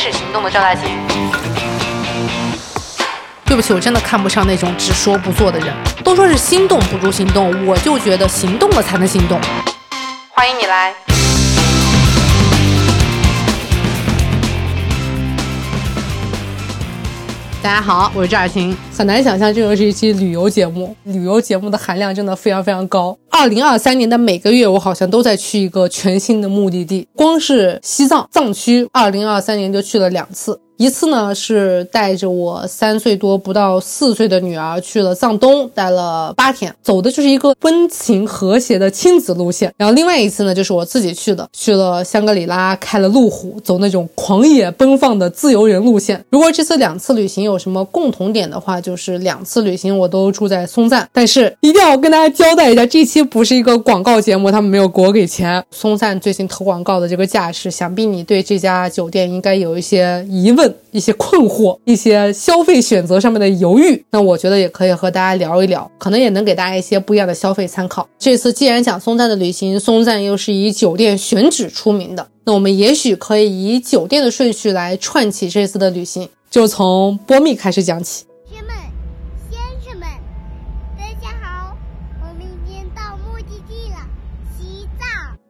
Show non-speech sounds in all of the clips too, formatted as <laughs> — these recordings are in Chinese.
始行动的赵大琴。对不起，我真的看不上那种只说不做的人。都说是心动不如行动，我就觉得行动了才能行动。欢迎你来。大家好，我是赵雅琴。很难想象，这又是一期旅游节目。旅游节目的含量真的非常非常高。二零二三年的每个月，我好像都在去一个全新的目的地。光是西藏藏区，二零二三年就去了两次。一次呢是带着我三岁多不到四岁的女儿去了藏东，待了八天，走的就是一个温情和谐的亲子路线。然后另外一次呢就是我自己去的，去了香格里拉，开了路虎，走那种狂野奔放的自由人路线。如果这次两次旅行有什么共同点的话，就是两次旅行我都住在松赞。但是一定要跟大家交代一下，这期不是一个广告节目，他们没有给我给钱。松赞最近投广告的这个架势，想必你对这家酒店应该有一些疑问。一些困惑，一些消费选择上面的犹豫，那我觉得也可以和大家聊一聊，可能也能给大家一些不一样的消费参考。这次既然讲松赞的旅行，松赞又是以酒店选址出名的，那我们也许可以以酒店的顺序来串起这次的旅行，就从波密开始讲起。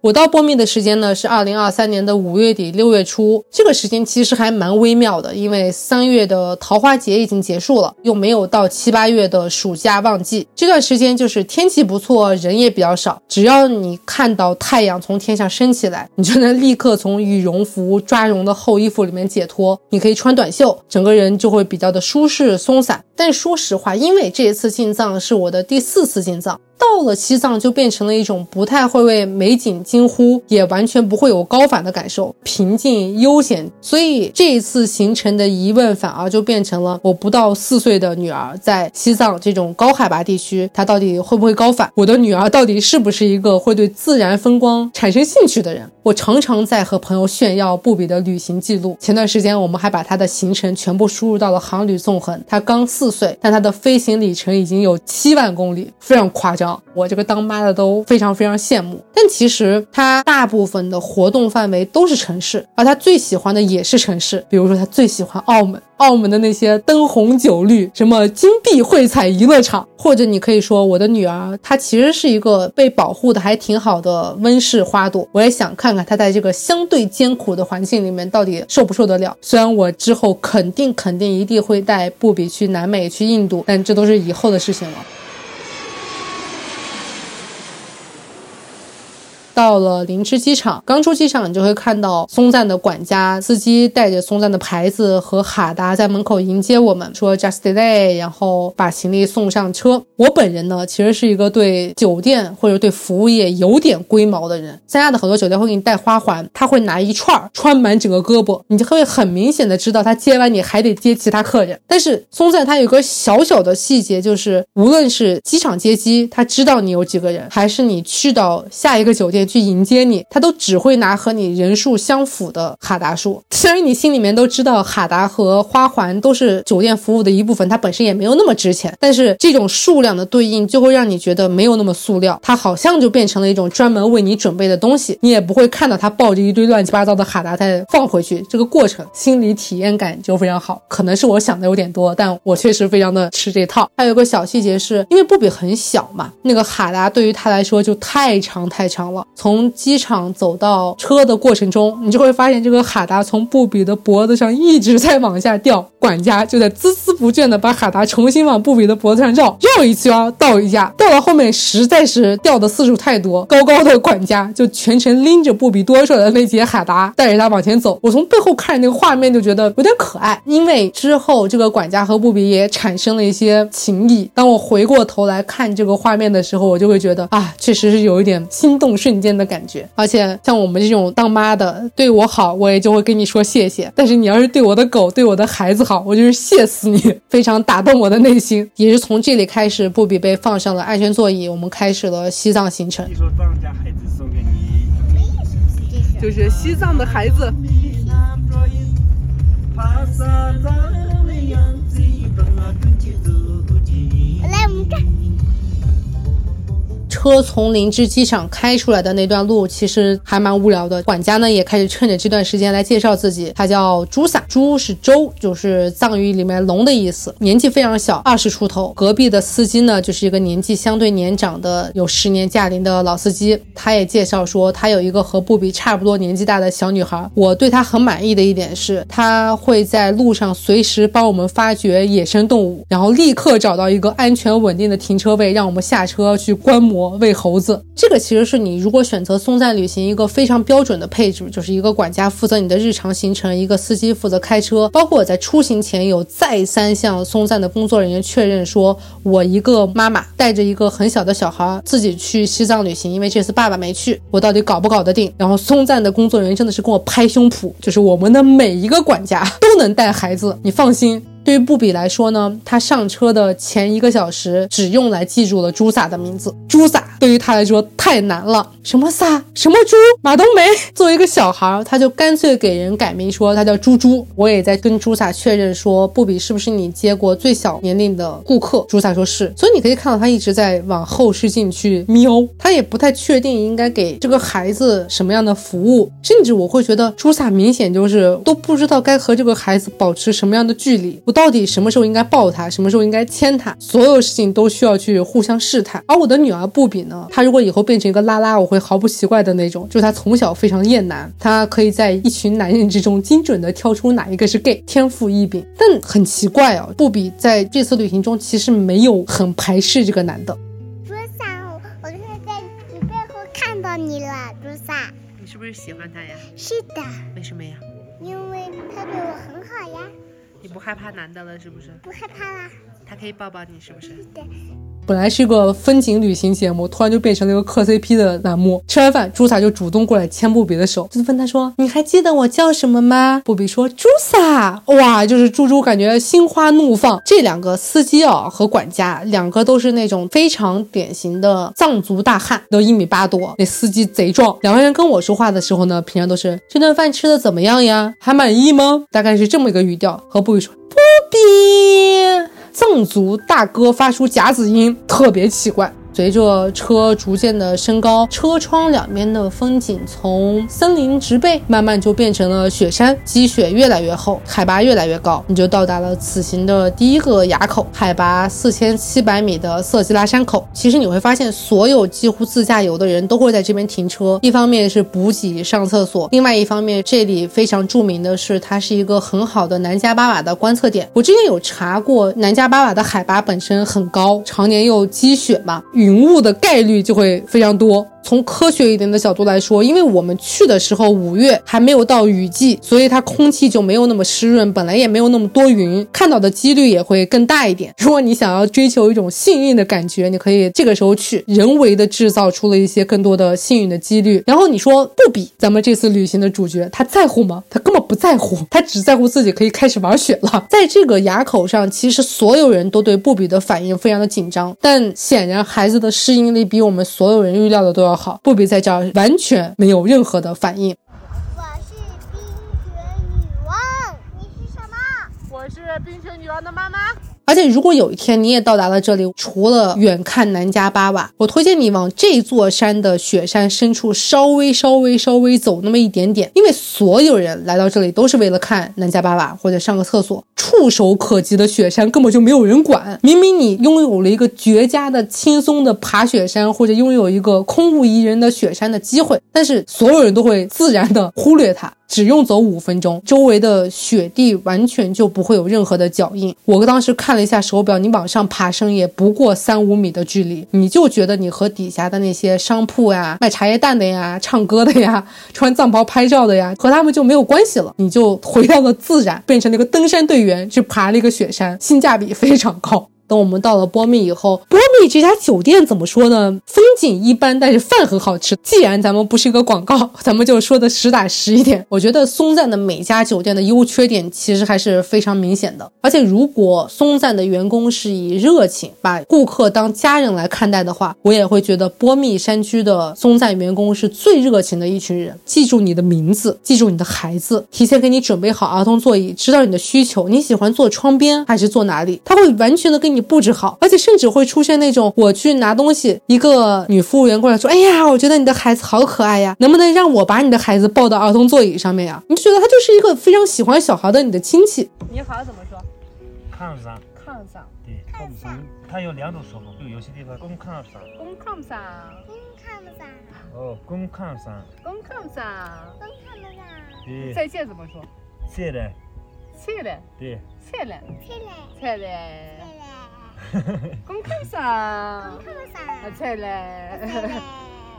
我到波密的时间呢是二零二三年的五月底六月初，这个时间其实还蛮微妙的，因为三月的桃花节已经结束了，又没有到七八月的暑假旺季，这段时间就是天气不错，人也比较少。只要你看到太阳从天上升起来，你就能立刻从羽绒服抓绒的厚衣服里面解脱，你可以穿短袖，整个人就会比较的舒适松散。但说实话，因为这一次进藏是我的第四次进藏。到了西藏就变成了一种不太会为美景惊呼，也完全不会有高反的感受，平静悠闲。所以这一次行程的疑问反而就变成了我不到四岁的女儿在西藏这种高海拔地区，她到底会不会高反？我的女儿到底是不是一个会对自然风光产生兴趣的人？我常常在和朋友炫耀布比的旅行记录。前段时间我们还把她的行程全部输入到了航旅纵横，她刚四岁，但她的飞行里程已经有七万公里，非常夸张。我这个当妈的都非常非常羡慕，但其实他大部分的活动范围都是城市，而他最喜欢的也是城市。比如说，他最喜欢澳门，澳门的那些灯红酒绿，什么金碧汇彩娱乐场，或者你可以说，我的女儿她其实是一个被保护的还挺好的温室花朵。我也想看看她在这个相对艰苦的环境里面到底受不受得了。虽然我之后肯定肯定一定会带布比去南美去印度，但这都是以后的事情了。到了林芝机场，刚出机场，你就会看到松赞的管家司机带着松赞的牌子和哈达在门口迎接我们，说 just delay，然后把行李送上车。我本人呢，其实是一个对酒店或者对服务业有点龟毛的人。三亚的很多酒店会给你戴花环，他会拿一串穿满整个胳膊，你就会很明显的知道他接完你还得接其他客人。但是松赞他有个小小的细节，就是无论是机场接机，他知道你有几个人，还是你去到下一个酒店。去迎接你，他都只会拿和你人数相符的哈达数。虽然你心里面都知道哈达和花环都是酒店服务的一部分，它本身也没有那么值钱，但是这种数量的对应就会让你觉得没有那么塑料，它好像就变成了一种专门为你准备的东西，你也不会看到他抱着一堆乱七八糟的哈达再放回去，这个过程心理体验感就非常好。可能是我想的有点多，但我确实非常的吃这套。还有个小细节是，因为布比很小嘛，那个哈达对于他来说就太长太长了。从机场走到车的过程中，你就会发现这个哈达从布比的脖子上一直在往下掉，管家就在孜孜不倦的把哈达重新往布比的脖子上绕，绕一圈倒一下，到了后面实在是掉的次数太多，高高的管家就全程拎着布比多出来的那节哈达，带着他往前走。我从背后看那个画面就觉得有点可爱，因为之后这个管家和布比也产生了一些情谊。当我回过头来看这个画面的时候，我就会觉得啊，确实是有一点心动瞬间。的感觉，而且像我们这种当妈的对我好，我也就会跟你说谢谢。但是你要是对我的狗、对我的孩子好，我就是谢死你，非常打动我的内心。也是从这里开始，布比被放上了安全座椅，我们开始了西藏行程。说藏家孩子送给你，就是西藏的孩子。车从林芝机场开出来的那段路，其实还蛮无聊的。管家呢也开始趁着这段时间来介绍自己，他叫朱萨，朱是周，就是藏语里面龙的意思，年纪非常小，二十出头。隔壁的司机呢，就是一个年纪相对年长的，有十年驾龄的老司机。他也介绍说，他有一个和布比差不多年纪大的小女孩。我对他很满意的一点是，他会在路上随时帮我们发掘野生动物，然后立刻找到一个安全稳定的停车位，让我们下车去观摩喂猴子。这个其实是你如果选择松赞旅行一个非常标准的配置，就是一个管家负责你的日常行程，一个司机负责开车。包括我在出行前有再三向松赞的工作人员确认，说我一个妈妈带着一个很小的小孩自己去西藏旅行，因为这次爸爸没去，我到底搞不搞得定？然后松赞的工作人员真的是跟我拍胸脯，就是我们的每一个管家都能带孩子，你放心。对于布比来说呢，他上车的前一个小时只用来记住了朱萨的名字。朱萨对于他来说太难了，什么萨，什么猪，马冬梅。作为一个小孩，他就干脆给人改名说他叫猪猪。我也在跟朱萨确认说，布比是不是你接过最小年龄的顾客？朱萨说是。所以你可以看到他一直在往后视镜去瞄，他也不太确定应该给这个孩子什么样的服务，甚至我会觉得朱萨明显就是都不知道该和这个孩子保持什么样的距离。我到底什么时候应该抱他，什么时候应该牵他，所有事情都需要去互相试探。而我的女儿布比呢，她如果以后变成一个拉拉，我会毫不奇怪的那种。就是她从小非常厌男，她可以在一群男人之中精准的挑出哪一个是 gay，天赋异禀。但很奇怪哦，布比在这次旅行中其实没有很排斥这个男的。朱萨，我是在你背后看到你了，朱萨。你是不是喜欢他呀？是的。为什么呀？因为他对我很好呀。你不害怕男的了是不是？不害怕啦。他可以抱抱你是不是？对。本来是一个风景旅行节目，突然就变成了一个磕 CP 的栏目。吃完饭，朱萨就主动过来牵布比的手，就问他说：“你还记得我叫什么吗？”布比说：“朱萨。”哇，就是猪猪感觉心花怒放。这两个司机啊和管家，两个都是那种非常典型的藏族大汉，都一米八多。那司机贼壮。两个人跟我说话的时候呢，平常都是这顿饭吃的怎么样呀？还满意吗？大概是这么一个语调。和布比说：“布比。”藏族大哥发出夹子音，特别奇怪。随着车逐渐的升高，车窗两边的风景从森林植被慢慢就变成了雪山，积雪越来越厚，海拔越来越高，你就到达了此行的第一个垭口，海拔四千七百米的色季拉山口。其实你会发现，所有几乎自驾游的人都会在这边停车，一方面是补给、上厕所，另外一方面这里非常著名的是，它是一个很好的南迦巴瓦的观测点。我之前有查过，南迦巴瓦的海拔本身很高，常年又积雪嘛。云雾的概率就会非常多。从科学一点的角度来说，因为我们去的时候五月还没有到雨季，所以它空气就没有那么湿润，本来也没有那么多云，看到的几率也会更大一点。如果你想要追求一种幸运的感觉，你可以这个时候去，人为的制造出了一些更多的幸运的几率。然后你说不比咱们这次旅行的主角，他在乎吗？他根本不在乎，他只在乎自己可以开始玩雪了。在这个垭口上，其实所有人都对布比的反应非常的紧张，但显然孩子的适应力比我们所有人预料的都要。好，不比在这儿完全没有任何的反应。我是冰雪女王，你是什么？我是冰雪女王的妈妈。而且，如果有一天你也到达了这里，除了远看南迦巴瓦，我推荐你往这座山的雪山深处稍微、稍微、稍微走那么一点点，因为所有人来到这里都是为了看南迦巴瓦或者上个厕所。触手可及的雪山根本就没有人管。明明你拥有了一个绝佳的、轻松的爬雪山，或者拥有一个空无一人的雪山的机会，但是所有人都会自然的忽略它。只用走五分钟，周围的雪地完全就不会有任何的脚印。我当时看了一下手表，你往上爬升也不过三五米的距离，你就觉得你和底下的那些商铺呀、卖茶叶蛋的呀、唱歌的呀、穿藏袍拍照的呀，和他们就没有关系了。你就回到了自然，变成了一个登山队员，去爬了一个雪山，性价比非常高。等我们到了波密以后，波密这家酒店怎么说呢？风景一般，但是饭很好吃。既然咱们不是一个广告，咱们就说的实打实一点。我觉得松赞的每家酒店的优缺点其实还是非常明显的。而且如果松赞的员工是以热情把顾客当家人来看待的话，我也会觉得波密山区的松赞员工是最热情的一群人。记住你的名字，记住你的孩子，提前给你准备好儿童座椅，知道你的需求，你喜欢坐窗边还是坐哪里？他会完全的跟你。你布置好，而且甚至会出现那种我去拿东西，一个女服务员过来说：“哎呀，我觉得你的孩子好可爱呀，能不能让我把你的孩子抱到儿童座椅上面呀？”你就觉得他就是一个非常喜欢小孩的你的亲戚。你好怎么说？看上，炕上，对，看上，它有两种说法，就有些地方公看上，公炕上，公看不上，哦，公看上，公炕上。公看不上，对，再见怎么说？谢了，谢了，对，菜了，谢了，谢了。起 <laughs> 来，公炕上公，看不上，啊菜了。起来。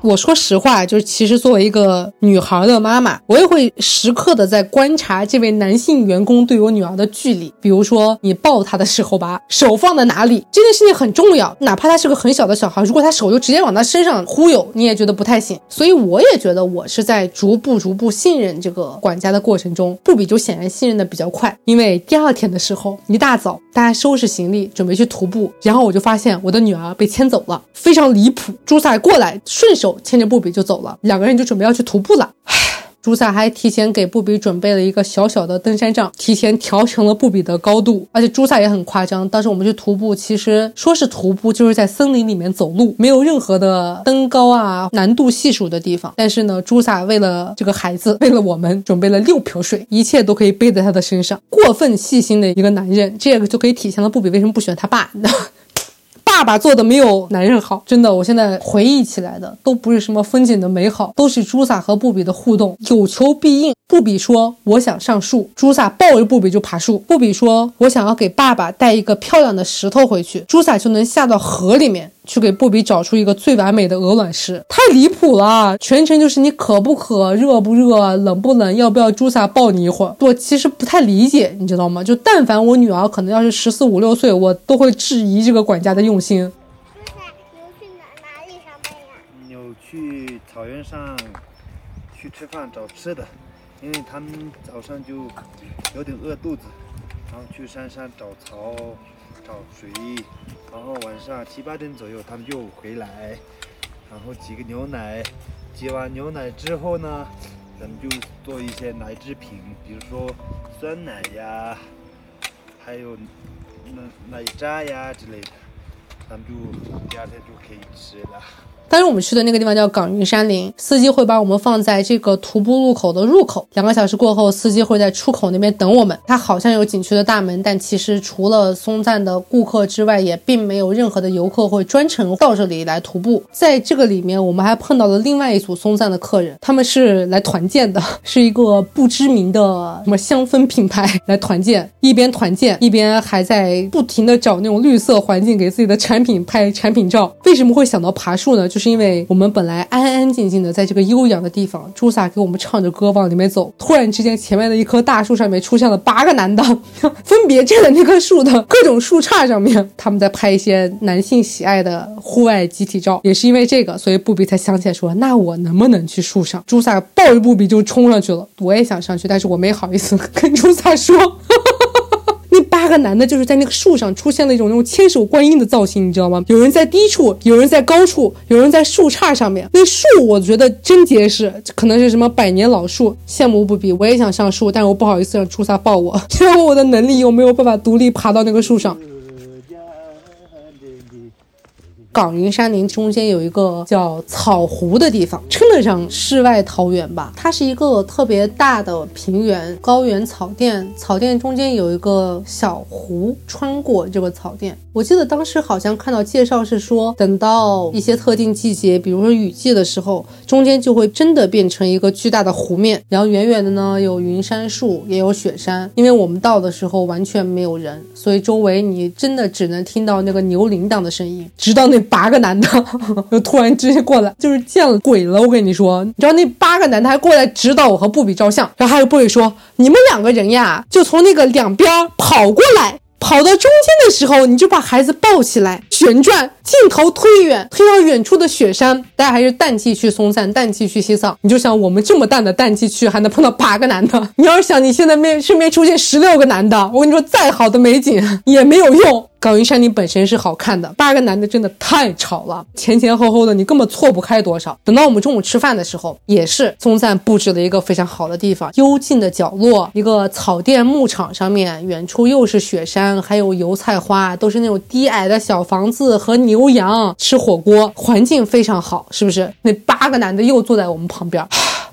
我说实话，就是其实作为一个女孩的妈妈，我也会时刻的在观察这位男性员工对我女儿的距离。比如说，你抱她的时候吧，手放在哪里，这件事情很重要。哪怕他是个很小的小孩，如果他手就直接往他身上忽悠，你也觉得不太行。所以我也觉得我是在逐步逐步信任这个管家的过程中，布比就显然信任的比较快。因为第二天的时候，一大早大家收拾行李准备去徒步，然后我就发现我的女儿被牵走了，非常离谱。朱萨过来顺手牵着布比就走了，两个人就准备要去徒步了。朱萨还提前给布比准备了一个小小的登山杖，提前调成了布比的高度。而且朱萨也很夸张，当时我们去徒步，其实说是徒步，就是在森林里面走路，没有任何的登高啊、难度系数的地方。但是呢，朱萨为了这个孩子，为了我们，准备了六瓢水，一切都可以背在他的身上。过分细心的一个男人，这个就可以体现了布比为什么不喜欢他爸。爸爸做的没有男人好，真的，我现在回忆起来的都不是什么风景的美好，都是朱萨和布比的互动，有求必应。布比说：“我想上树。”朱萨抱着布比就爬树。布比说：“我想要给爸爸带一个漂亮的石头回去。”朱萨就能下到河里面去给布比找出一个最完美的鹅卵石，太离谱了！全程就是你渴不渴、热不热、冷不冷，要不要朱萨抱你一会儿？我其实不太理解，你知道吗？就但凡我女儿可能要是十四五六岁，我都会质疑这个管家的用心。朱萨，牛去哪哪里上班呀？牛去草原上去吃饭找吃的，因为他们早上就有点饿肚子，然后去山上找草、水，然后晚上七八点左右他们就回来，然后挤个牛奶，挤完牛奶之后呢，咱们就做一些奶制品，比如说酸奶呀，还有奶奶渣呀之类的，咱们就第二天就可以吃了。当时我们去的那个地方叫港云山林，司机会把我们放在这个徒步路口的入口。两个小时过后，司机会在出口那边等我们。它好像有景区的大门，但其实除了松赞的顾客之外，也并没有任何的游客会专程到这里来徒步。在这个里面，我们还碰到了另外一组松赞的客人，他们是来团建的，是一个不知名的什么香氛品牌来团建，一边团建一边还在不停的找那种绿色环境给自己的产品拍产品照。为什么会想到爬树呢？就是因为我们本来安安静静的在这个悠扬的地方，朱萨给我们唱着歌往里面走，突然之间前面的一棵大树上面出现了八个男的，<laughs> 分别站在那棵树的各种树杈上面，他们在拍一些男性喜爱的户外集体照。也是因为这个，所以布比才想起来说，那我能不能去树上？朱萨抱着布比就冲上去了，我也想上去，但是我没好意思跟朱萨说。那八个男的就是在那个树上出现了一种那种千手观音的造型，你知道吗？有人在低处，有人在高处，有人在树杈上面。那树我觉得真结实，可能是什么百年老树，羡慕不比。我也想上树，但是我不好意思让朱萨抱我，<laughs> 因为我的能力又没有办法独立爬到那个树上。岗云山林中间有一个叫草湖的地方，称得上世外桃源吧。它是一个特别大的平原，高原草甸，草甸中间有一个小湖穿过这个草甸。我记得当时好像看到介绍是说，等到一些特定季节，比如说雨季的时候，中间就会真的变成一个巨大的湖面，然后远远的呢有云杉树，也有雪山。因为我们到的时候完全没有人，所以周围你真的只能听到那个牛铃铛的声音，直到那八个男的就突然之间过来，就是见了鬼了。我跟你说，你知道那八个男的还过来指导我和布比照相，然后还有布比说：“你们两个人呀，就从那个两边跑过来。”跑到中间的时候，你就把孩子抱起来，旋转，镜头推远，推到远处的雪山。大家还是淡季去松赞，淡季去西藏。你就想我们这么淡的淡季去，还能碰到八个男的？你要是想你现在面身边出现十六个男的，我跟你说，再好的美景也没有用。冈云山林本身是好看的，八个男的真的太吵了，前前后后的你根本错不开多少。等到我们中午吃饭的时候，也是松赞布置了一个非常好的地方，幽静的角落，一个草甸牧场上面，远处又是雪山，还有油菜花，都是那种低矮的小房子和牛羊吃火锅，环境非常好，是不是？那八个男的又坐在我们旁边。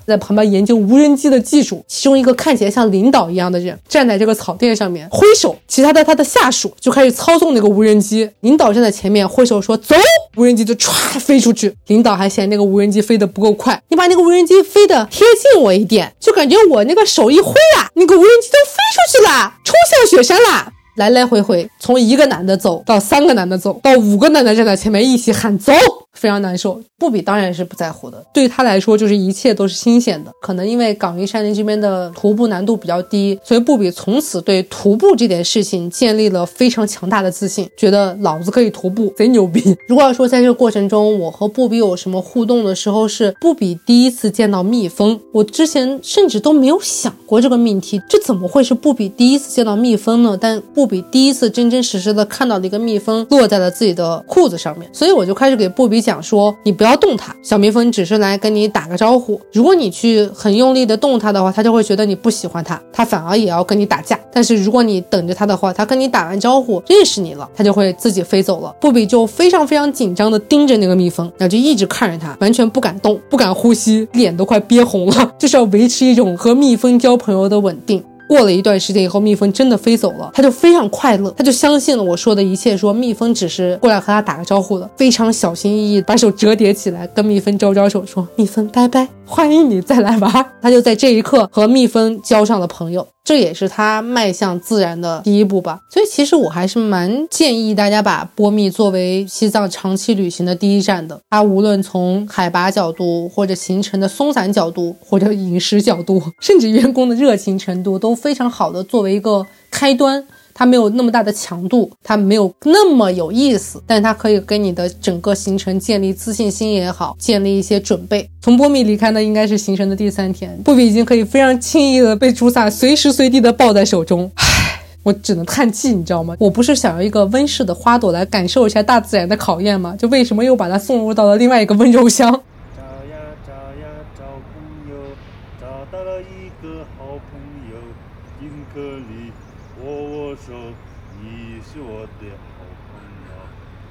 在旁边研究无人机的技术，其中一个看起来像领导一样的人站在这个草甸上面挥手，其他的他的下属就开始操纵那个无人机。领导站在前面挥手说走，无人机就唰飞出去。领导还嫌那个无人机飞得不够快，你把那个无人机飞得贴近我一点，就感觉我那个手一挥啊，那个无人机都飞出去了，冲向雪山啦。来来回回，从一个男的走到三个男的走到五个男的站在前面一起喊走。非常难受，布比当然是不在乎的。对于他来说，就是一切都是新鲜的。可能因为冈云山林这边的徒步难度比较低，所以布比从此对徒步这件事情建立了非常强大的自信，觉得老子可以徒步，贼牛逼。<laughs> 如果要说在这个过程中，我和布比有什么互动的时候，是布比第一次见到蜜蜂。我之前甚至都没有想过这个命题，这怎么会是布比第一次见到蜜蜂呢？但布比第一次真真实实的看到了一个蜜蜂落在了自己的裤子上面，所以我就开始给布比讲。讲说你不要动它，小蜜蜂只是来跟你打个招呼。如果你去很用力的动它的话，它就会觉得你不喜欢它，它反而也要跟你打架。但是如果你等着它的话，它跟你打完招呼认识你了，它就会自己飞走了。布比就非常非常紧张的盯着那个蜜蜂，然后就一直看着它，完全不敢动，不敢呼吸，脸都快憋红了，就是要维持一种和蜜蜂交朋友的稳定。过了一段时间以后，蜜蜂真的飞走了，他就非常快乐，他就相信了我说的一切，说蜜蜂只是过来和他打个招呼的，非常小心翼翼把手折叠起来，跟蜜蜂招招手，说蜜蜂拜拜。欢迎你再来玩，他就在这一刻和蜜蜂交上了朋友，这也是他迈向自然的第一步吧。所以其实我还是蛮建议大家把波密作为西藏长期旅行的第一站的。它无论从海拔角度，或者行程的松散角度，或者饮食角度，甚至员工的热情程度，都非常好的作为一个开端。它没有那么大的强度，它没有那么有意思，但它可以给你的整个行程建立自信心也好，建立一些准备。从波米离开呢，应该是行程的第三天，布比已经可以非常轻易的被朱萨随时随地的抱在手中。唉，<sighs> 我只能叹气，你知道吗？我不是想要一个温室的花朵来感受一下大自然的考验吗？就为什么又把它送入到了另外一个温柔乡？找呀找呀找朋友，找到了一个好朋友，金克里。握握手，你是我的好朋友，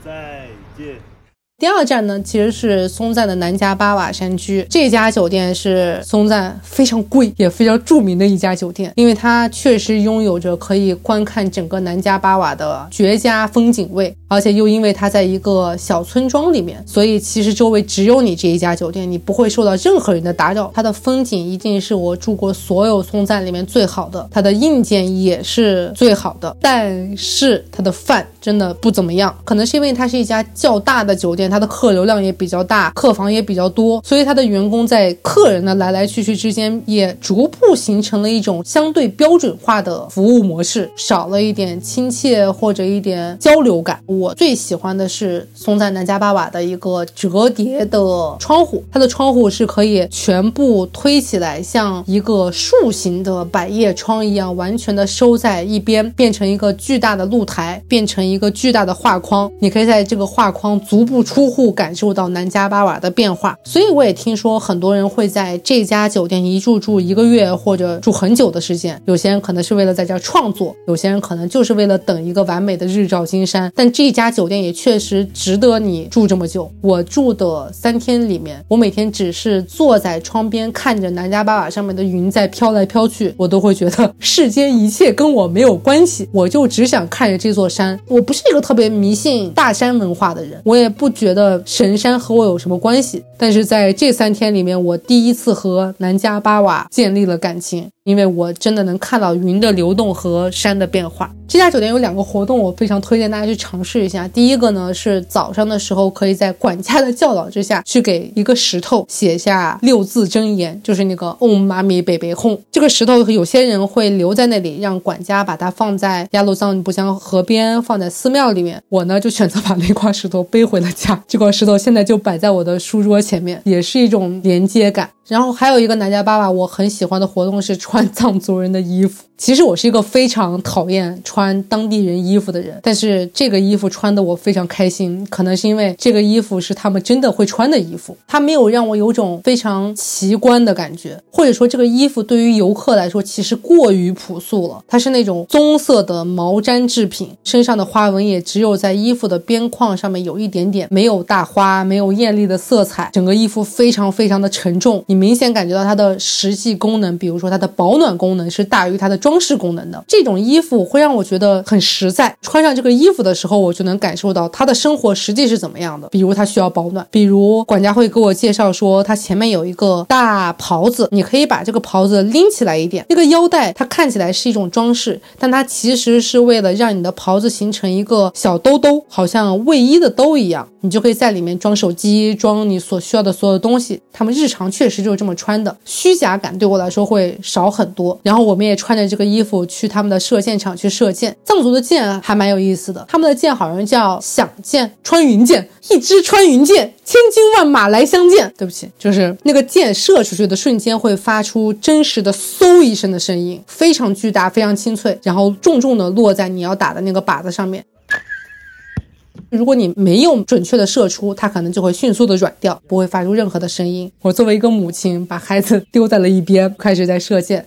再见。第二站呢，其实是松赞的南迦巴瓦山居。这家酒店是松赞非常贵也非常著名的一家酒店，因为它确实拥有着可以观看整个南迦巴瓦的绝佳风景位，而且又因为它在一个小村庄里面，所以其实周围只有你这一家酒店，你不会受到任何人的打扰。它的风景一定是我住过所有松赞里面最好的，它的硬件也是最好的，但是它的饭真的不怎么样，可能是因为它是一家较大的酒店。它的客流量也比较大，客房也比较多，所以它的员工在客人的来来去去之间，也逐步形成了一种相对标准化的服务模式，少了一点亲切或者一点交流感。我最喜欢的是松赞南迦巴瓦的一个折叠的窗户，它的窗户是可以全部推起来，像一个竖形的百叶窗一样，完全的收在一边，变成一个巨大的露台，变成一一个巨大的画框。你可以在这个画框足不出。户感受到南迦巴瓦的变化，所以我也听说很多人会在这家酒店一住住一个月或者住很久的时间。有些人可能是为了在这创作，有些人可能就是为了等一个完美的日照金山。但这家酒店也确实值得你住这么久。我住的三天里面，我每天只是坐在窗边看着南迦巴瓦上面的云在飘来飘去，我都会觉得 <laughs> 世间一切跟我没有关系，我就只想看着这座山。我不是一个特别迷信大山文化的人，我也不觉。得神山和我有什么关系？但是在这三天里面，我第一次和南迦巴瓦建立了感情。因为我真的能看到云的流动和山的变化。这家酒店有两个活动，我非常推荐大家去尝试一下。第一个呢是早上的时候，可以在管家的教导之下去给一个石头写下六字真言，就是那个 Om Mani p a m 这个石头有些人会留在那里，让管家把它放在雅鲁藏布江河边，放在寺庙里面。我呢就选择把那块石头背回了家。这块石头现在就摆在我的书桌前面，也是一种连接感。然后还有一个南迦巴瓦，我很喜欢的活动是穿藏族人的衣服。其实我是一个非常讨厌穿当地人衣服的人，但是这个衣服穿的我非常开心，可能是因为这个衣服是他们真的会穿的衣服，它没有让我有种非常奇观的感觉，或者说这个衣服对于游客来说其实过于朴素了。它是那种棕色的毛毡制品，身上的花纹也只有在衣服的边框上面有一点点，没有大花，没有艳丽的色彩，整个衣服非常非常的沉重，明显感觉到它的实际功能，比如说它的保暖功能是大于它的装饰功能的。这种衣服会让我觉得很实在，穿上这个衣服的时候，我就能感受到他的生活实际是怎么样的。比如他需要保暖，比如管家会给我介绍说，他前面有一个大袍子，你可以把这个袍子拎起来一点。那个腰带它看起来是一种装饰，但它其实是为了让你的袍子形成一个小兜兜，好像卫衣的兜一样，你就可以在里面装手机，装你所需要的所有东西。他们日常确实就是这么穿的，虚假感对我来说会少很多。然后我们也穿着这个衣服去他们的射箭场去射箭。藏族的箭还蛮有意思的，他们的箭好像叫响箭、穿云箭，一支穿云箭，千军万马来相见。对不起，就是那个箭射出去的瞬间会发出真实的嗖一声的声音，非常巨大，非常清脆，然后重重的落在你要打的那个靶子上面。如果你没有准确的射出，它可能就会迅速的软掉，不会发出任何的声音。我作为一个母亲，把孩子丢在了一边，开始在射箭。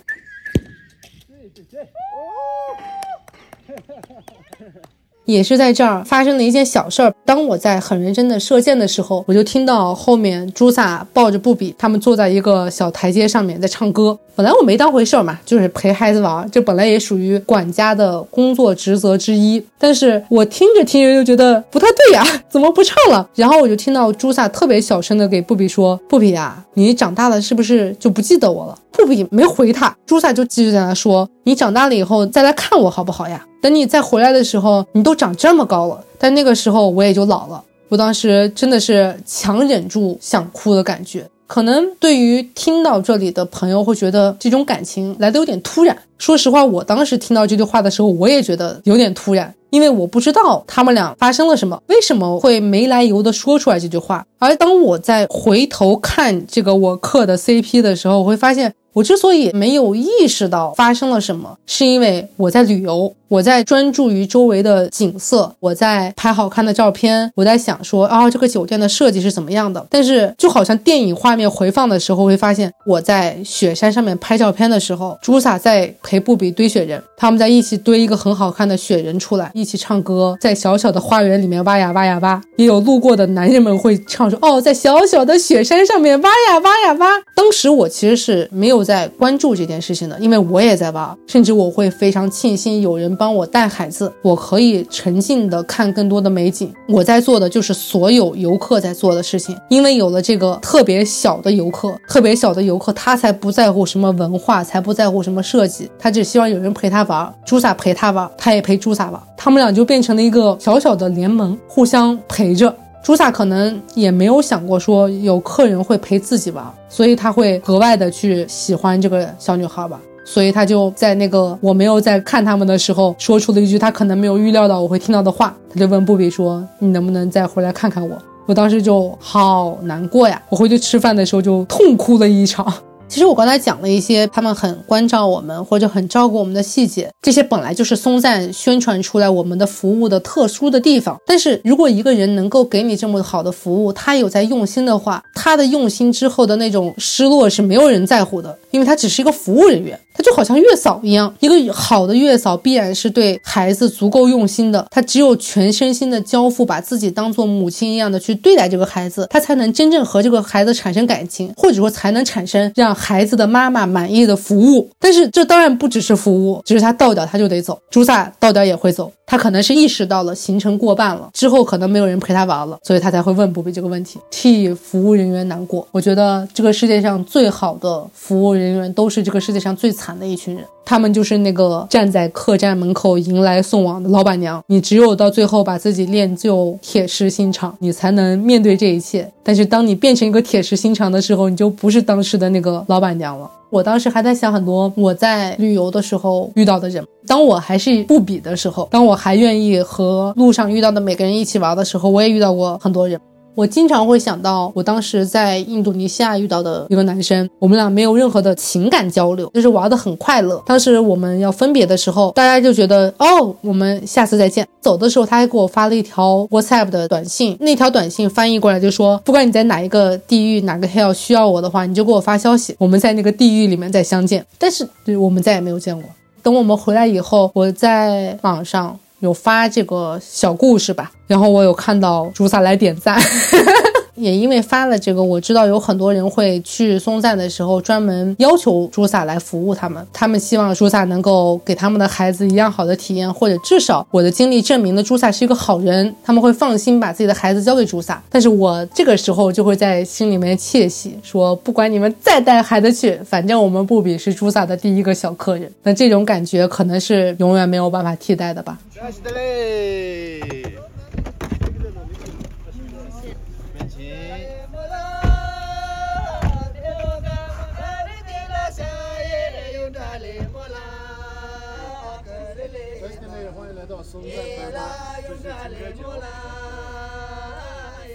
也是在这儿发生了一件小事儿。当我在很认真的射箭的时候，我就听到后面朱萨抱着布比，他们坐在一个小台阶上面在唱歌。本来我没当回事儿嘛，就是陪孩子玩，这本来也属于管家的工作职责之一。但是我听着听着就觉得不太对呀，怎么不唱了？然后我就听到朱萨特别小声的给布比说：“布比呀，你长大了是不是就不记得我了？”布比没回他，朱萨就继续在那说：“你长大了以后再来看我好不好呀？等你再回来的时候，你都长这么高了，但那个时候我也就老了。”我当时真的是强忍住想哭的感觉。可能对于听到这里的朋友会觉得这种感情来的有点突然。说实话，我当时听到这句话的时候，我也觉得有点突然，因为我不知道他们俩发生了什么，为什么会没来由的说出来这句话。而当我在回头看这个我刻的 CP 的时候，我会发现。我之所以没有意识到发生了什么，是因为我在旅游，我在专注于周围的景色，我在拍好看的照片，我在想说啊，这个酒店的设计是怎么样的。但是就好像电影画面回放的时候，会发现我在雪山上面拍照片的时候，朱萨在陪布比堆雪人，他们在一起堆一个很好看的雪人出来，一起唱歌，在小小的花园里面挖呀挖呀挖。也有路过的男人们会唱说哦，在小小的雪山上面挖呀挖呀挖。当时我其实是没有。在关注这件事情的，因为我也在玩，甚至我会非常庆幸有人帮我带孩子，我可以沉浸的看更多的美景。我在做的就是所有游客在做的事情，因为有了这个特别小的游客，特别小的游客，他才不在乎什么文化，才不在乎什么设计，他只希望有人陪他玩，朱萨陪他玩，他也陪朱萨玩，他们俩就变成了一个小小的联盟，互相陪着。朱萨可能也没有想过说有客人会陪自己玩，所以他会格外的去喜欢这个小女孩吧。所以他就在那个我没有在看他们的时候，说出了一句他可能没有预料到我会听到的话。他就问布比说：“你能不能再回来看看我？”我当时就好难过呀，我回去吃饭的时候就痛哭了一场。其实我刚才讲了一些他们很关照我们或者很照顾我们的细节，这些本来就是松赞宣传出来我们的服务的特殊的地方。但是如果一个人能够给你这么好的服务，他有在用心的话，他的用心之后的那种失落是没有人在乎的，因为他只是一个服务人员。就好像月嫂一样，一个好的月嫂必然是对孩子足够用心的。他只有全身心的交付，把自己当做母亲一样的去对待这个孩子，他才能真正和这个孩子产生感情，或者说才能产生让孩子的妈妈满意的服务。但是这当然不只是服务，只是他到点他就得走。朱萨到点也会走，他可能是意识到了行程过半了之后，可能没有人陪他玩了，所以他才会问布比这个问题，替服务人员难过。我觉得这个世界上最好的服务人员都是这个世界上最惨的一群人，他们就是那个站在客栈门口迎来送往的老板娘。你只有到最后把自己练就铁石心肠，你才能面对这一切。但是当你变成一个铁石心肠的时候，你就不是当时的那个老板娘了。我当时还在想很多我在旅游的时候遇到的人。当我还是不比的时候，当我还愿意和路上遇到的每个人一起玩的时候，我也遇到过很多人。我经常会想到我当时在印度尼西亚遇到的一个男生，我们俩没有任何的情感交流，就是玩的很快乐。当时我们要分别的时候，大家就觉得哦，我们下次再见。走的时候，他还给我发了一条 WhatsApp 的短信，那条短信翻译过来就说，不管你在哪一个地狱哪个 hell 需要我的话，你就给我发消息，我们在那个地狱里面再相见。但是对我们再也没有见过。等我们回来以后，我在网上有发这个小故事吧，然后我有看到朱萨来点赞。<laughs> 也因为发了这个，我知道有很多人会去松赞的时候专门要求朱萨来服务他们，他们希望朱萨能够给他们的孩子一样好的体验，或者至少我的经历证明了朱萨是一个好人，他们会放心把自己的孩子交给朱萨。但是我这个时候就会在心里面窃喜，说不管你们再带孩子去，反正我们布比是朱萨的第一个小客人。那这种感觉可能是永远没有办法替代的吧。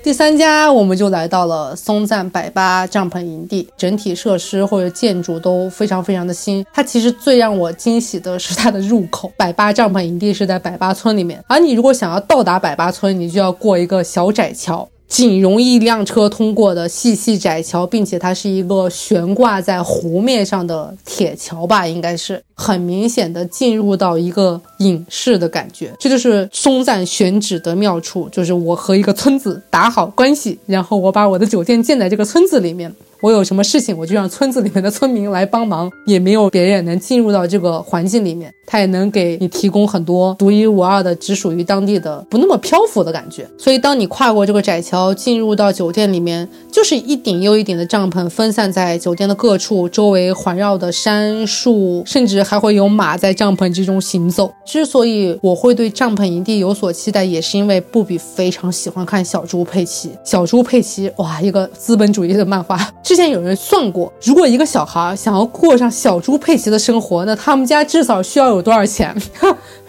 第三家，我们就来到了松赞百八帐篷营地，整体设施或者建筑都非常非常的新。它其实最让我惊喜的是它的入口，百八帐篷营地是在百八村里面，而你如果想要到达百八村，你就要过一个小窄桥。仅容一辆车通过的细细窄桥，并且它是一个悬挂在湖面上的铁桥吧，应该是很明显的进入到一个隐士的感觉。这就是松赞选址的妙处，就是我和一个村子打好关系，然后我把我的酒店建在这个村子里面。我有什么事情，我就让村子里面的村民来帮忙，也没有别人能进入到这个环境里面。它也能给你提供很多独一无二的、只属于当地的、不那么漂浮的感觉。所以，当你跨过这个窄桥，进入到酒店里面，就是一顶又一顶的帐篷分散在酒店的各处，周围环绕的山树，甚至还会有马在帐篷之中行走。之所以我会对帐篷营地有所期待，也是因为布比非常喜欢看小猪佩奇。小猪佩奇，哇，一个资本主义的漫画。之前有人算过，如果一个小孩想要过上小猪佩奇的生活，那他们家至少需要有多少钱？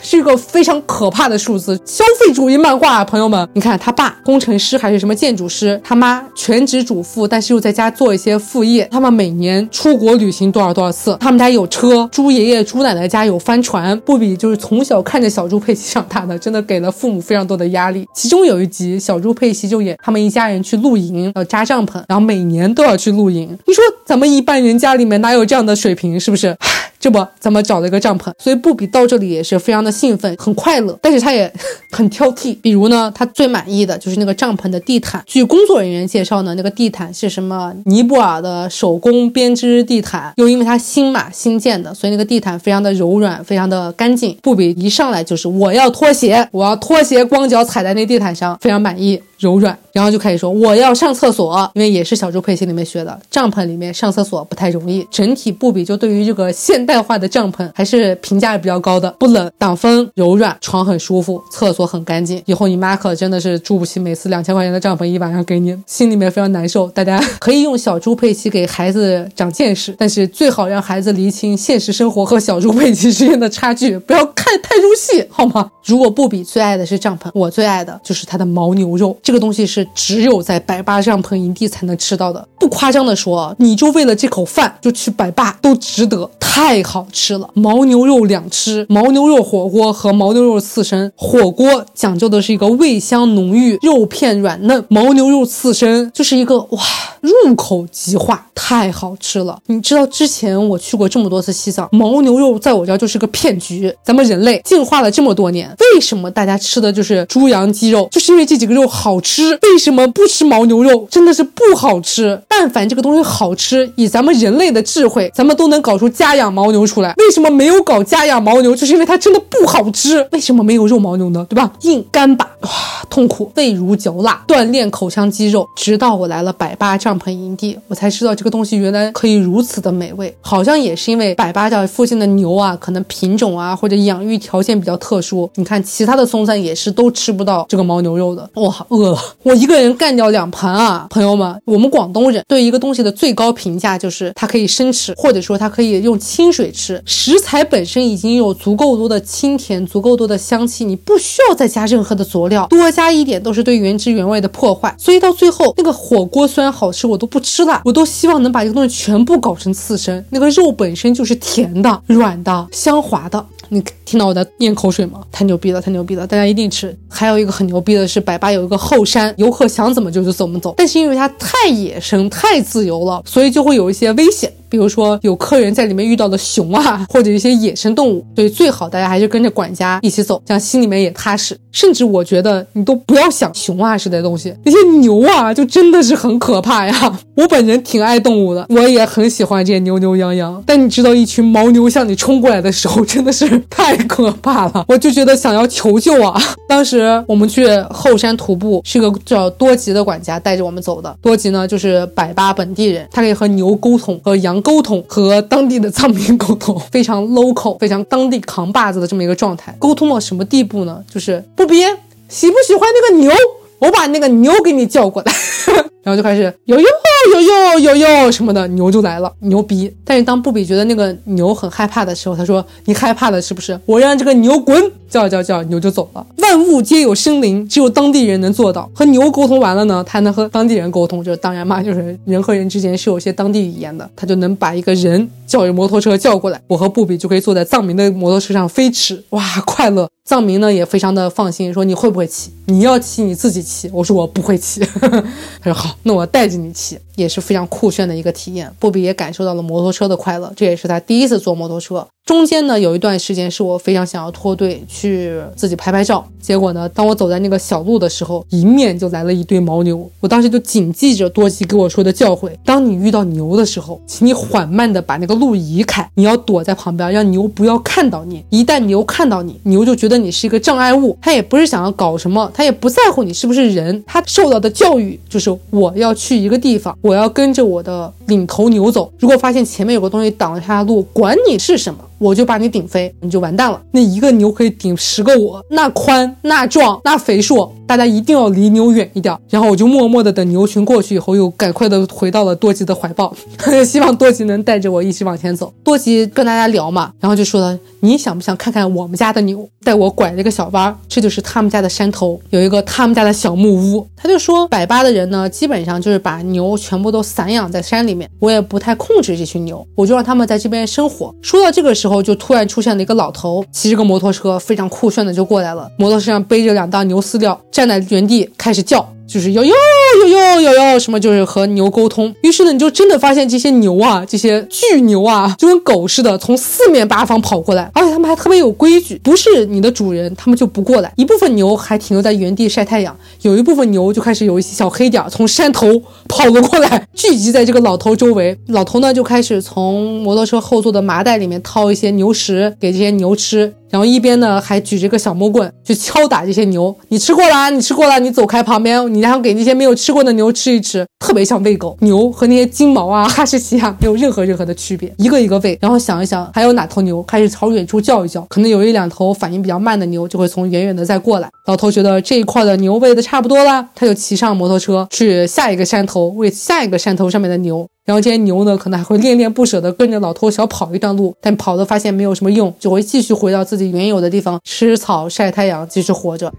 是一个非常可怕的数字。消费主义漫画，朋友们，你看他爸工程师还是什么建筑师，他妈全职主妇，但是又在家做一些副业。他们每年出国旅行多少多少次？他们家有车，猪爷爷猪奶奶家有帆船。不比就是从小看着小猪佩奇长大的，真的给了父母非常多的压力。其中有一集，小猪佩奇就演他们一家人去露营，要扎帐篷，然后每年都要去露营。你说咱们一般人家里面哪有这样的水平？是不是？这不，咱们找了一个帐篷，所以布比到这里也是非常的兴奋，很快乐。但是他也很挑剔，比如呢，他最满意的就是那个帐篷的地毯。据工作人员介绍呢，那个地毯是什么？尼泊尔的手工编织地毯，又因为它新嘛新建的，所以那个地毯非常的柔软，非常的干净。布比一上来就是我要拖鞋，我要拖鞋，光脚踩在那地毯上，非常满意。柔软，然后就开始说我要上厕所，因为也是小猪佩奇里面学的，帐篷里面上厕所不太容易。整体布比就对于这个现代化的帐篷还是评价比较高的，不冷，挡风，柔软，床很舒服，厕所很干净。以后你妈可真的是住不起每次两千块钱的帐篷一晚上给你，心里面非常难受。大家可以用小猪佩奇给孩子长见识，但是最好让孩子厘清现实生活和小猪佩奇之间的差距，不要看太入戏，好吗？如果不比最爱的是帐篷，我最爱的就是它的牦牛肉。这个东西是只有在百八帐篷营地才能吃到的，不夸张的说，你就为了这口饭就去百八都值得，太好吃了。牦牛肉两吃，牦牛肉火锅和牦牛肉刺身。火锅讲究的是一个味香浓郁，肉片软嫩；牦牛肉刺身就是一个哇，入口即化，太好吃了。你知道之前我去过这么多次西藏，牦牛肉在我这儿就是个骗局。咱们人类进化了这么多年，为什么大家吃的就是猪羊鸡肉？就是因为这几个肉好。吃为什么不吃牦牛肉？真的是不好吃。但凡这个东西好吃，以咱们人类的智慧，咱们都能搞出家养牦牛出来。为什么没有搞家养牦牛？就是因为它真的不好吃。为什么没有肉牦牛呢？对吧？硬干巴，哇，痛苦，味如嚼蜡，锻炼口腔肌肉。直到我来了百八丈帐篷营地，我才知道这个东西原来可以如此的美味。好像也是因为百八这附近的牛啊，可能品种啊或者养育条件比较特殊。你看其他的松赞也是都吃不到这个牦牛肉的。哇，饿了。我一个人干掉两盘啊，朋友们！我们广东人对一个东西的最高评价就是它可以生吃，或者说它可以用清水。吃，食材本身已经有足够多的清甜，足够多的香气，你不需要再加任何的佐料，多加一点都是对原汁原味的破坏。所以到最后，那个火锅虽然好，吃我都不吃了，我都希望能把这个东西全部搞成刺身。那个肉本身就是甜的、软的、香滑的。你听到我在咽口水吗？太牛逼了，太牛逼了！大家一定吃。还有一个很牛逼的是，百八有一个后山，游客想怎么就就怎么走，但是因为它太野生、太自由了，所以就会有一些危险。比如说有客人在里面遇到了熊啊，或者一些野生动物，所以最好大家还是跟着管家一起走，这样心里面也踏实。甚至我觉得你都不要想熊啊之类的东西，那些牛啊就真的是很可怕呀。<laughs> 我本人挺爱动物的，我也很喜欢这些牛牛羊羊，但你知道一群牦牛向你冲过来的时候，真的是 <laughs> 太可怕了，我就觉得想要求救啊。<laughs> 当时我们去后山徒步，是个叫多吉的管家带着我们走的。多吉呢就是百八本地人，他可以和牛沟通，和羊。沟通和当地的藏民沟通，<laughs> 非常 local，非常当地扛把子的这么一个状态。沟通到什么地步呢？就是不憋，喜不喜欢那个牛？我把那个牛给你叫过来，<laughs> 然后就开始有有有有有有什么的，牛就来了，牛逼。但是当布比觉得那个牛很害怕的时候，他说：“你害怕了是不是？我让这个牛滚，叫叫叫，牛就走了。万物皆有生灵，只有当地人能做到。和牛沟通完了呢，他能和当地人沟通，就是当然嘛，就是人和人之间是有些当地语言的，他就能把一个人叫着摩托车叫过来，我和布比就可以坐在藏民的摩托车上飞驰，哇，快乐！藏民呢也非常的放心，说你会不会骑？你要骑你自己骑。我说我不会骑。<laughs> 他说好，那我带着你骑，也是非常酷炫的一个体验。布比也感受到了摩托车的快乐，这也是他第一次坐摩托车。中间呢有一段时间是我非常想要脱队去自己拍拍照，结果呢，当我走在那个小路的时候，迎面就来了一堆牦牛。我当时就谨记着多吉给我说的教诲：当你遇到牛的时候，请你缓慢的把那个路移开，你要躲在旁边，让牛不要看到你。一旦牛看到你，牛就觉得你是一个障碍物，它也不是想要搞什么，它也不在乎你是不是人，它受到的教育就是我要去一个地方，我要跟着我的领头牛走。如果发现前面有个东西挡了它的路，管你是什么。我就把你顶飞，你就完蛋了。那一个牛可以顶十个我，那宽、那壮、那肥硕，大家一定要离牛远一点。然后我就默默的等牛群过去以后，又赶快的回到了多吉的怀抱，<laughs> 希望多吉能带着我一起往前走。多吉跟大家聊嘛，然后就说了：“你想不想看看我们家的牛？”带我拐了个小弯，这就是他们家的山头，有一个他们家的小木屋。他就说，百八的人呢，基本上就是把牛全部都散养在山里面，我也不太控制这群牛，我就让他们在这边生活。说到这个时候，就突然出现了一个老头，骑着个摩托车，非常酷炫的就过来了，摩托车上背着两袋牛饲料，站在原地开始叫。就是有有有有有有什么，就是和牛沟通。于是呢，你就真的发现这些牛啊，这些巨牛啊，就跟狗似的，从四面八方跑过来，而且他们还特别有规矩，不是你的主人，他们就不过来。一部分牛还停留在原地晒太阳，有一部分牛就开始有一些小黑点从山头跑了过来，<laughs> 聚集在这个老头周围。老头呢就开始从摩托车后座的麻袋里面掏一些牛食给这些牛吃。然后一边呢还举着个小木棍去敲打这些牛，你吃过了，你吃过了，你走开旁边，你然后给那些没有吃过的牛吃一吃，特别像喂狗。牛和那些金毛啊、哈士奇啊没有任何任何的区别，一个一个喂。然后想一想还有哪头牛，开始朝远处叫一叫，可能有一两头反应比较慢的牛就会从远远的再过来。老头觉得这一块的牛喂的差不多了，他就骑上摩托车去下一个山头喂下一个山头上面的牛。然后这些牛呢，可能还会恋恋不舍地跟着老头小跑一段路，但跑的发现没有什么用，就会继续回到自己原有的地方吃草、晒太阳，继续活着。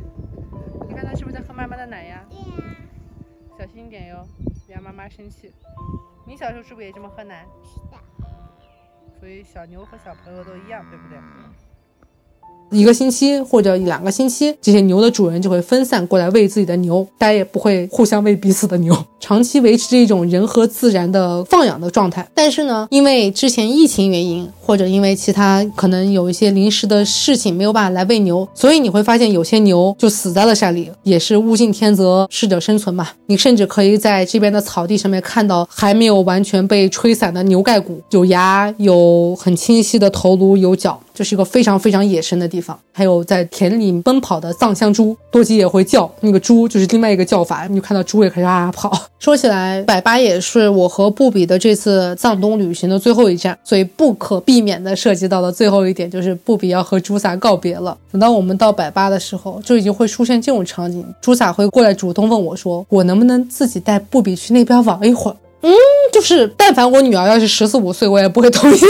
你看它是不是在喝妈妈的奶呀？小心一点哟，别让妈妈生气。你小时候是不是也这么喝奶？是的。所以小牛和小朋友都一样，对不对？一个星期或者两个星期，这些牛的主人就会分散过来喂自己的牛，大家也不会互相喂彼此的牛，长期维持这种人和自然的放养的状态。但是呢，因为之前疫情原因，或者因为其他可能有一些临时的事情没有办法来喂牛，所以你会发现有些牛就死在了山里，也是物竞天择，适者生存嘛。你甚至可以在这边的草地上面看到还没有完全被吹散的牛盖骨，有牙，有很清晰的头颅，有角。就是一个非常非常野生的地地方，还有在田里奔跑的藏香猪，多吉也会叫，那个猪就是另外一个叫法，你就看到猪也开始啊跑。<laughs> 说起来，百八也是我和布比的这次藏东旅行的最后一站，所以不可避免的涉及到了最后一点，就是布比要和朱萨告别了。等到我们到百八的时候，就已经会出现这种场景，朱萨会过来主动问我说，我能不能自己带布比去那边玩一会儿？嗯，就是但凡我女儿要是十四五岁，我也不会同意。<laughs>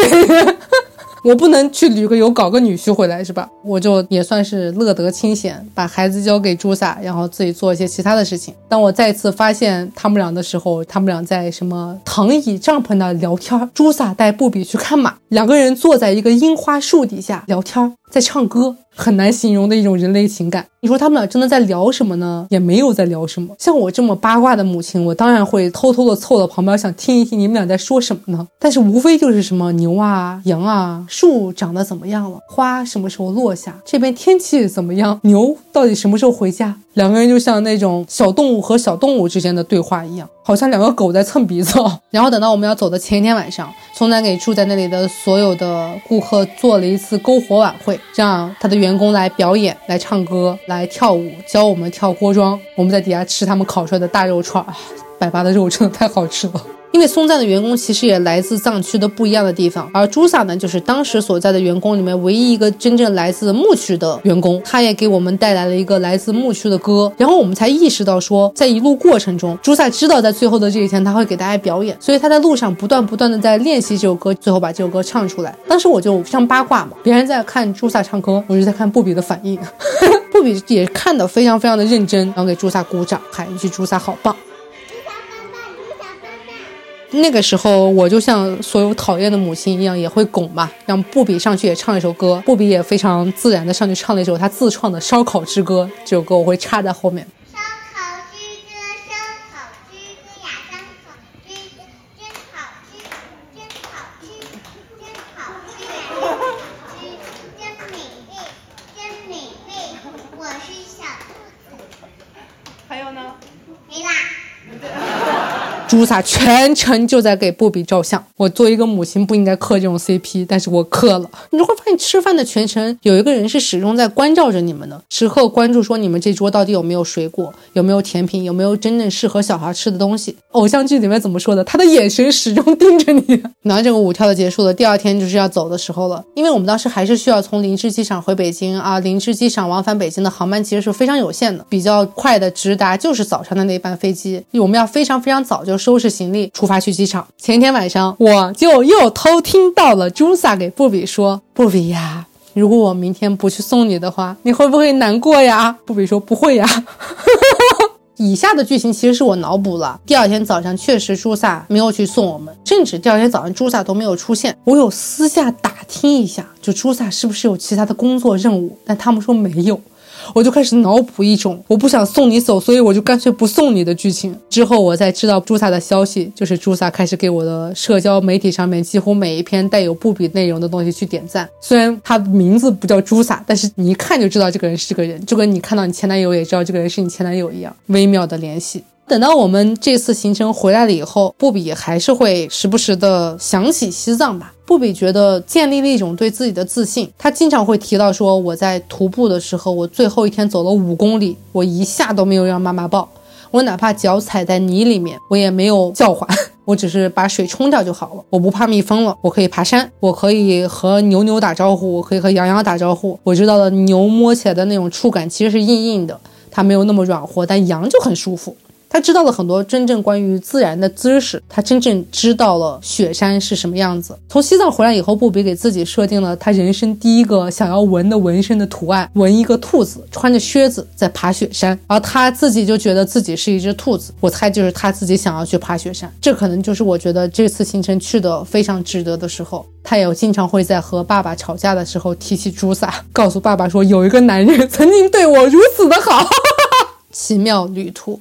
我不能去旅个游搞个女婿回来是吧？我就也算是乐得清闲，把孩子交给朱萨，然后自己做一些其他的事情。当我再次发现他们俩的时候，他们俩在什么躺椅帐篷那聊天，朱萨带布比去看马，两个人坐在一个樱花树底下聊天，在唱歌。很难形容的一种人类情感。你说他们俩真的在聊什么呢？也没有在聊什么。像我这么八卦的母亲，我当然会偷偷的凑到旁边，想听一听你们俩在说什么呢？但是无非就是什么牛啊、羊啊、树长得怎么样了，花什么时候落下，这边天气怎么样，牛到底什么时候回家？两个人就像那种小动物和小动物之间的对话一样，好像两个狗在蹭鼻子。<laughs> 然后等到我们要走的前一天晚上，松南给住在那里的所有的顾客做了一次篝火晚会，让他的员工来表演、来唱歌、来跳舞，教我们跳锅庄。我们在底下吃他们烤出来的大肉串，百八的肉真的太好吃了。因为松赞的员工其实也来自藏区的不一样的地方，而朱萨呢，就是当时所在的员工里面唯一一个真正来自牧区的员工，他也给我们带来了一个来自牧区的歌，然后我们才意识到说，在一路过程中，朱萨知道在最后的这一天他会给大家表演，所以他在路上不断不断的在练习这首歌，最后把这首歌唱出来。当时我就非常八卦嘛，别人在看朱萨唱歌，我就在看布比的反应，<laughs> 布比也看得非常非常的认真，然后给朱萨鼓掌，喊一句朱萨好棒。那个时候，我就像所有讨厌的母亲一样，也会拱嘛，让布比上去也唱一首歌。布比也非常自然的上去唱了一首他自创的《烧烤之歌》，这首歌我会插在后面。烧烤之歌，烧烤之歌呀，烧烤之歌真好吃，真好吃，真好吃呀，真好吃，真美味，真美味。我是小兔子，还有呢？没啦。朱萨全程就在给布比照相。我作为一个母亲不应该磕这种 CP，但是我磕了。你就会发现，吃饭的全程有一个人是始终在关照着你们的，时刻关注说你们这桌到底有没有水果，有没有甜品，有没有真正适合小孩吃的东西。偶像剧里面怎么说的？他的眼神始终盯着你。然后这个舞跳的结束了，第二天就是要走的时候了，因为我们当时还是需要从林芝机场回北京啊。林芝机场往返北京的航班其实是非常有限的，比较快的直达就是早上的那班飞机，我们要非常非常早就。收收拾行李，出发去机场。前一天晚上，我就又偷听到了朱萨给布比说：“布比呀，如果我明天不去送你的话，你会不会难过呀？”布比说：“不会呀。”哈哈哈以下的剧情其实是我脑补了。第二天早上，确实朱萨没有去送我们，甚至第二天早上朱萨都没有出现。我有私下打听一下，就朱萨是不是有其他的工作任务，但他们说没有。我就开始脑补一种我不想送你走，所以我就干脆不送你的剧情。之后我才知道朱萨的消息，就是朱萨开始给我的社交媒体上面几乎每一篇带有布比内容的东西去点赞。虽然他名字不叫朱萨，但是你一看就知道这个人是个人，就跟你看到你前男友也知道这个人是你前男友一样，微妙的联系。等到我们这次行程回来了以后，布比还是会时不时的想起西藏吧。布比觉得建立了一种对自己的自信，他经常会提到说：“我在徒步的时候，我最后一天走了五公里，我一下都没有让妈妈抱，我哪怕脚踩在泥里面，我也没有叫唤，<laughs> 我只是把水冲掉就好了。我不怕蜜蜂了，我可以爬山，我可以和牛牛打招呼，我可以和羊羊打招呼。我知道了，牛摸起来的那种触感其实是硬硬的，它没有那么软和，但羊就很舒服。”他知道了很多真正关于自然的知识，他真正知道了雪山是什么样子。从西藏回来以后，布比给自己设定了他人生第一个想要纹的纹身的图案，纹一个兔子穿着靴子在爬雪山，而他自己就觉得自己是一只兔子。我猜就是他自己想要去爬雪山，这可能就是我觉得这次行程去的非常值得的时候。他也经常会在和爸爸吵架的时候提起朱萨，告诉爸爸说有一个男人曾经对我如此的好。奇妙旅途。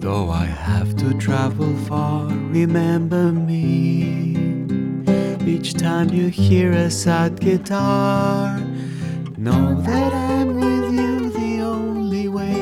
Though I have to travel far, remember me. Each time you hear a sad guitar, know that I'm with you the only way